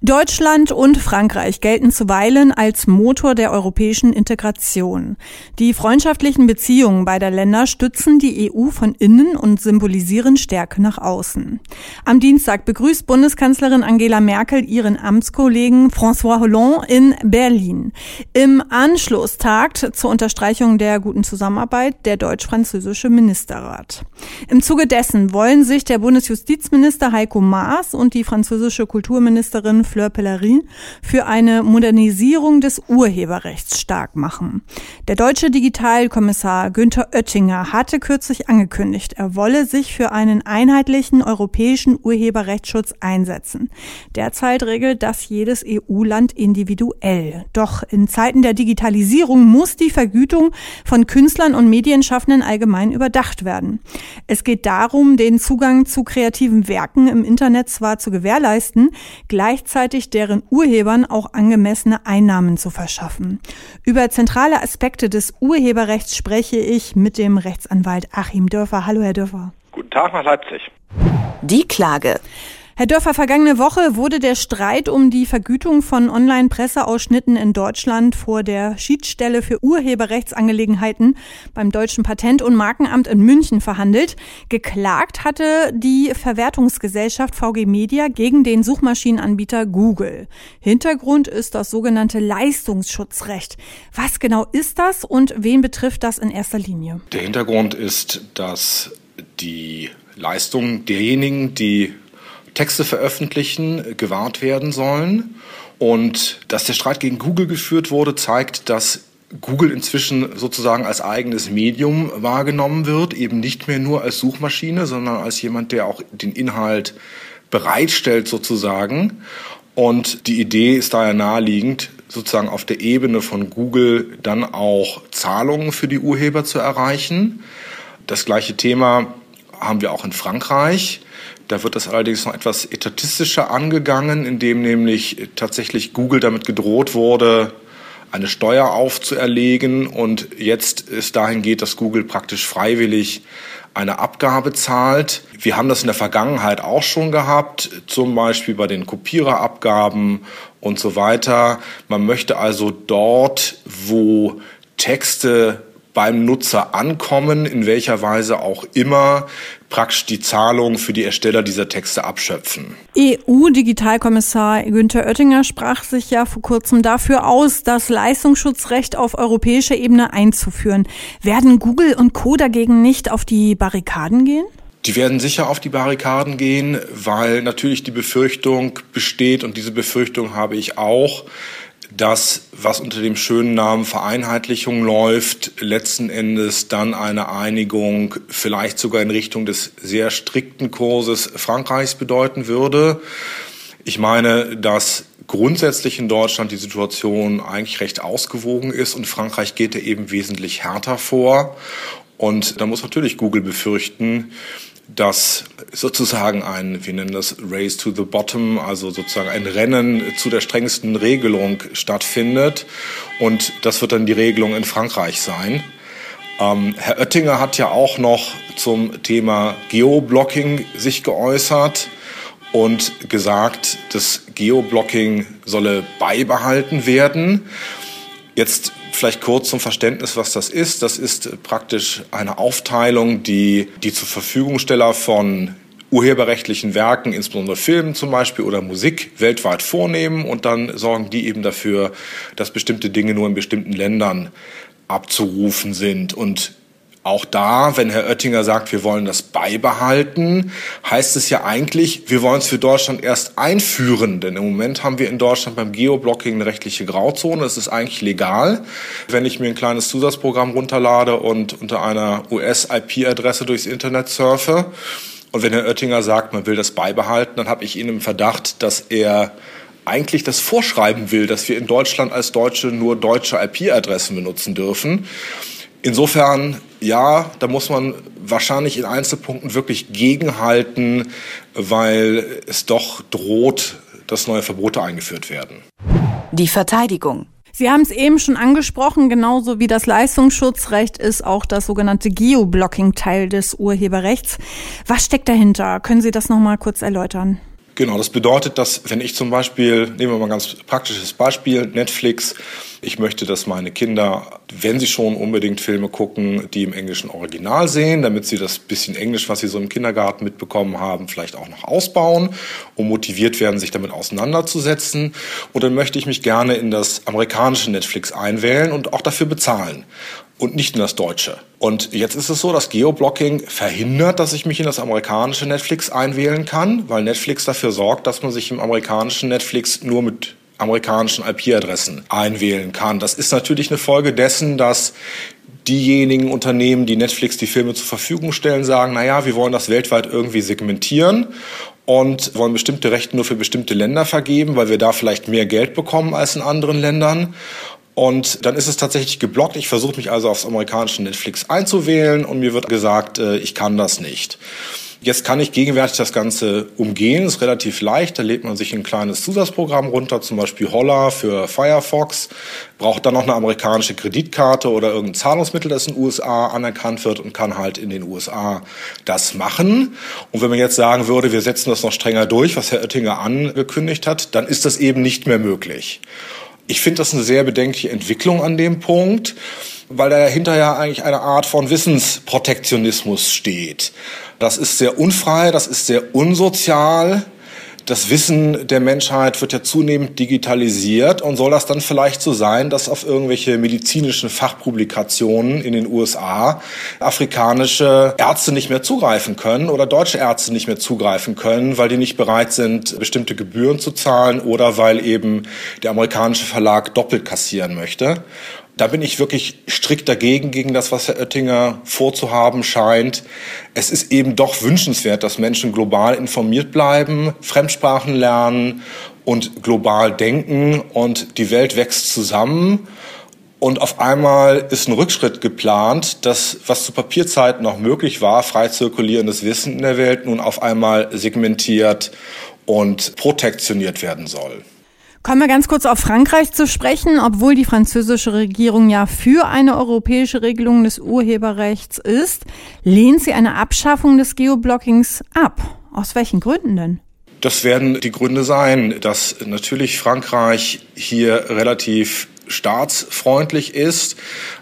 Deutschland und Frankreich gelten zuweilen als Motor der europäischen Integration. Die freundschaftlichen Beziehungen beider Länder stützen die EU von innen und symbolisieren Stärke nach außen. Am Dienstag begrüßt Bundeskanzlerin Angela Merkel ihren Amtskollegen François Hollande in Berlin. Im Anschluss tagt zur Unterstreichung der guten Zusammenarbeit der deutsch-französische Ministerrat. Im Zuge dessen wollen sich der Bundesjustizminister Heiko Maas und die französische Kulturministerin Fleur Pellerin für eine Modernisierung des Urheberrechts stark machen. Der deutsche Digitalkommissar Günther Oettinger hatte kürzlich angekündigt, er wolle sich für einen einheitlichen europäischen Urheberrechtsschutz einsetzen. Derzeit regelt das jedes EU-Land individuell. Doch in Zeiten der Digitalisierung muss die Vergütung von Künstlern und Medienschaffenden allgemein überdacht werden. Es geht darum, den Zugang zu kreativen Werken im Internet zwar zu gewährleisten, gleichzeitig gleichzeitig deren Urhebern auch angemessene Einnahmen zu verschaffen. Über zentrale Aspekte des Urheberrechts spreche ich mit dem Rechtsanwalt Achim Dörfer. Hallo, Herr Dörfer. Guten Tag nach Leipzig. Die Klage. Herr Dörfer, vergangene Woche wurde der Streit um die Vergütung von Online-Presseausschnitten in Deutschland vor der Schiedsstelle für Urheberrechtsangelegenheiten beim Deutschen Patent- und Markenamt in München verhandelt. Geklagt hatte die Verwertungsgesellschaft VG Media gegen den Suchmaschinenanbieter Google. Hintergrund ist das sogenannte Leistungsschutzrecht. Was genau ist das und wen betrifft das in erster Linie? Der Hintergrund ist, dass die Leistung derjenigen, die Texte veröffentlichen, gewahrt werden sollen. Und dass der Streit gegen Google geführt wurde, zeigt, dass Google inzwischen sozusagen als eigenes Medium wahrgenommen wird, eben nicht mehr nur als Suchmaschine, sondern als jemand, der auch den Inhalt bereitstellt sozusagen. Und die Idee ist daher naheliegend, sozusagen auf der Ebene von Google dann auch Zahlungen für die Urheber zu erreichen. Das gleiche Thema haben wir auch in Frankreich. Da wird das allerdings noch etwas etatistischer angegangen, indem nämlich tatsächlich Google damit gedroht wurde, eine Steuer aufzuerlegen und jetzt es dahin geht, dass Google praktisch freiwillig eine Abgabe zahlt. Wir haben das in der Vergangenheit auch schon gehabt, zum Beispiel bei den Kopiererabgaben und so weiter. Man möchte also dort, wo Texte beim Nutzer ankommen, in welcher Weise auch immer, praktisch die Zahlung für die Ersteller dieser Texte abschöpfen. EU-Digitalkommissar Günther Oettinger sprach sich ja vor kurzem dafür aus, das Leistungsschutzrecht auf europäischer Ebene einzuführen. Werden Google und Co. dagegen nicht auf die Barrikaden gehen? Die werden sicher auf die Barrikaden gehen, weil natürlich die Befürchtung besteht, und diese Befürchtung habe ich auch, dass, was unter dem schönen Namen Vereinheitlichung läuft, letzten Endes dann eine Einigung vielleicht sogar in Richtung des sehr strikten Kurses Frankreichs bedeuten würde. Ich meine, dass grundsätzlich in Deutschland die Situation eigentlich recht ausgewogen ist und Frankreich geht da eben wesentlich härter vor. Und da muss natürlich Google befürchten, dass sozusagen ein, wir nennen das Race to the Bottom, also sozusagen ein Rennen zu der strengsten Regelung stattfindet. Und das wird dann die Regelung in Frankreich sein. Ähm, Herr Oettinger hat ja auch noch zum Thema Geoblocking sich geäußert und gesagt, das Geoblocking solle beibehalten werden. Jetzt vielleicht kurz zum Verständnis, was das ist. Das ist praktisch eine Aufteilung, die die zur Verfügungsteller von urheberrechtlichen Werken, insbesondere Filmen zum Beispiel oder Musik, weltweit vornehmen und dann sorgen die eben dafür, dass bestimmte Dinge nur in bestimmten Ländern abzurufen sind. Und auch da, wenn Herr Oettinger sagt, wir wollen das beibehalten, heißt es ja eigentlich, wir wollen es für Deutschland erst einführen. Denn im Moment haben wir in Deutschland beim Geoblocking eine rechtliche Grauzone. Es ist eigentlich legal, wenn ich mir ein kleines Zusatzprogramm runterlade und unter einer US-IP-Adresse durchs Internet surfe. Und wenn Herr Oettinger sagt, man will das beibehalten, dann habe ich ihn im Verdacht, dass er eigentlich das vorschreiben will, dass wir in Deutschland als Deutsche nur deutsche IP-Adressen benutzen dürfen. Insofern, ja, da muss man wahrscheinlich in Einzelpunkten wirklich gegenhalten, weil es doch droht, dass neue Verbote eingeführt werden. Die Verteidigung. Sie haben es eben schon angesprochen, genauso wie das Leistungsschutzrecht ist auch das sogenannte Geoblocking Teil des Urheberrechts. Was steckt dahinter? Können Sie das noch mal kurz erläutern? Genau, das bedeutet, dass wenn ich zum Beispiel, nehmen wir mal ein ganz praktisches Beispiel, Netflix, ich möchte, dass meine Kinder, wenn sie schon unbedingt Filme gucken, die im englischen Original sehen, damit sie das bisschen Englisch, was sie so im Kindergarten mitbekommen haben, vielleicht auch noch ausbauen und motiviert werden, sich damit auseinanderzusetzen. Und dann möchte ich mich gerne in das amerikanische Netflix einwählen und auch dafür bezahlen und nicht in das deutsche. Und jetzt ist es so, dass Geoblocking verhindert, dass ich mich in das amerikanische Netflix einwählen kann, weil Netflix dafür sorgt, dass man sich im amerikanischen Netflix nur mit amerikanischen IP-Adressen einwählen kann. Das ist natürlich eine Folge dessen, dass diejenigen Unternehmen, die Netflix die Filme zur Verfügung stellen, sagen, na ja, wir wollen das weltweit irgendwie segmentieren und wollen bestimmte Rechte nur für bestimmte Länder vergeben, weil wir da vielleicht mehr Geld bekommen als in anderen Ländern. Und dann ist es tatsächlich geblockt. Ich versuche mich also aufs amerikanische Netflix einzuwählen und mir wird gesagt, äh, ich kann das nicht. Jetzt kann ich gegenwärtig das Ganze umgehen, ist relativ leicht. Da lädt man sich ein kleines Zusatzprogramm runter, zum Beispiel Holla für Firefox, braucht dann noch eine amerikanische Kreditkarte oder irgendein Zahlungsmittel, das in den USA anerkannt wird und kann halt in den USA das machen. Und wenn man jetzt sagen würde, wir setzen das noch strenger durch, was Herr Oettinger angekündigt hat, dann ist das eben nicht mehr möglich. Ich finde das eine sehr bedenkliche Entwicklung an dem Punkt, weil dahinter ja eigentlich eine Art von Wissensprotektionismus steht. Das ist sehr unfrei, das ist sehr unsozial das Wissen der Menschheit wird ja zunehmend digitalisiert und soll das dann vielleicht so sein, dass auf irgendwelche medizinischen Fachpublikationen in den USA afrikanische Ärzte nicht mehr zugreifen können oder deutsche Ärzte nicht mehr zugreifen können, weil die nicht bereit sind, bestimmte Gebühren zu zahlen oder weil eben der amerikanische Verlag doppelt kassieren möchte. Da bin ich wirklich strikt dagegen, gegen das, was Herr Oettinger vorzuhaben scheint. Es ist eben doch wünschenswert, dass Menschen global informiert bleiben, Fremdsprachen lernen und global denken und die Welt wächst zusammen. Und auf einmal ist ein Rückschritt geplant, dass was zu Papierzeiten noch möglich war, frei zirkulierendes Wissen in der Welt, nun auf einmal segmentiert und protektioniert werden soll. Kommen wir ganz kurz auf Frankreich zu sprechen. Obwohl die französische Regierung ja für eine europäische Regelung des Urheberrechts ist, lehnt sie eine Abschaffung des Geoblockings ab. Aus welchen Gründen denn? Das werden die Gründe sein, dass natürlich Frankreich hier relativ staatsfreundlich ist.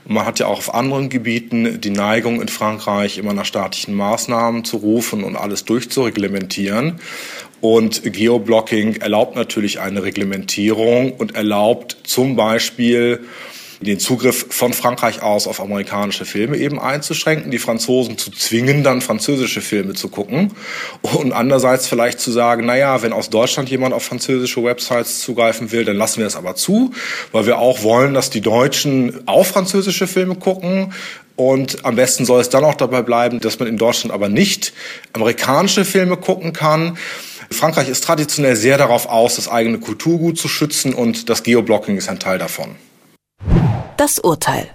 Man hat ja auch auf anderen Gebieten die Neigung in Frankreich immer nach staatlichen Maßnahmen zu rufen und alles durchzureglementieren. Und Geoblocking erlaubt natürlich eine Reglementierung und erlaubt zum Beispiel den Zugriff von Frankreich aus auf amerikanische Filme eben einzuschränken, die Franzosen zu zwingen, dann französische Filme zu gucken und andererseits vielleicht zu sagen, na ja, wenn aus Deutschland jemand auf französische Websites zugreifen will, dann lassen wir es aber zu, weil wir auch wollen, dass die Deutschen auch französische Filme gucken, und am besten soll es dann auch dabei bleiben, dass man in Deutschland aber nicht amerikanische Filme gucken kann. Frankreich ist traditionell sehr darauf aus, das eigene Kulturgut zu schützen und das Geoblocking ist ein Teil davon. Das Urteil.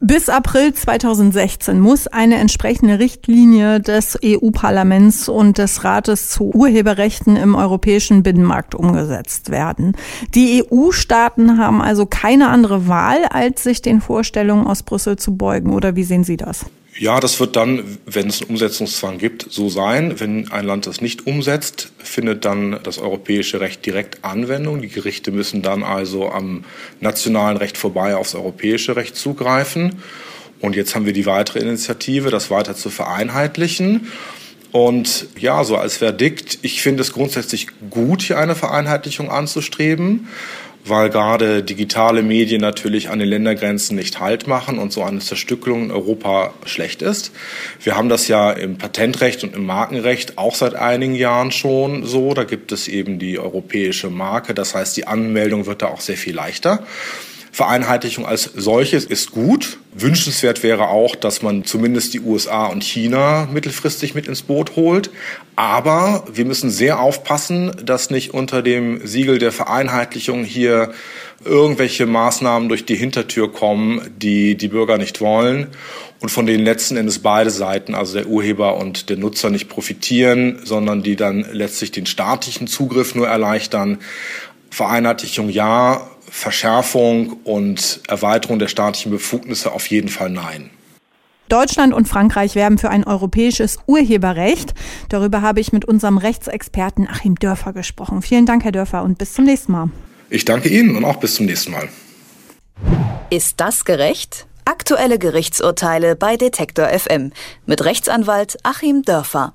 Bis April 2016 muss eine entsprechende Richtlinie des EU-Parlaments und des Rates zu Urheberrechten im europäischen Binnenmarkt umgesetzt werden. Die EU-Staaten haben also keine andere Wahl, als sich den Vorstellungen aus Brüssel zu beugen. Oder wie sehen Sie das? Ja, das wird dann, wenn es einen Umsetzungszwang gibt, so sein. Wenn ein Land das nicht umsetzt, findet dann das europäische Recht direkt Anwendung. Die Gerichte müssen dann also am nationalen Recht vorbei aufs europäische Recht zugreifen. Und jetzt haben wir die weitere Initiative, das weiter zu vereinheitlichen. Und ja, so als Verdikt, ich finde es grundsätzlich gut, hier eine Vereinheitlichung anzustreben weil gerade digitale Medien natürlich an den Ländergrenzen nicht Halt machen und so eine Zerstückelung in Europa schlecht ist. Wir haben das ja im Patentrecht und im Markenrecht auch seit einigen Jahren schon so. Da gibt es eben die europäische Marke. Das heißt, die Anmeldung wird da auch sehr viel leichter. Vereinheitlichung als solches ist gut. Wünschenswert wäre auch, dass man zumindest die USA und China mittelfristig mit ins Boot holt. Aber wir müssen sehr aufpassen, dass nicht unter dem Siegel der Vereinheitlichung hier irgendwelche Maßnahmen durch die Hintertür kommen, die die Bürger nicht wollen und von denen letzten Endes beide Seiten, also der Urheber und der Nutzer, nicht profitieren, sondern die dann letztlich den staatlichen Zugriff nur erleichtern. Vereinheitlichung ja, Verschärfung und Erweiterung der staatlichen Befugnisse auf jeden Fall nein. Deutschland und Frankreich werben für ein europäisches Urheberrecht. Darüber habe ich mit unserem Rechtsexperten Achim Dörfer gesprochen. Vielen Dank, Herr Dörfer, und bis zum nächsten Mal. Ich danke Ihnen und auch bis zum nächsten Mal. Ist das gerecht? Aktuelle Gerichtsurteile bei Detektor FM mit Rechtsanwalt Achim Dörfer.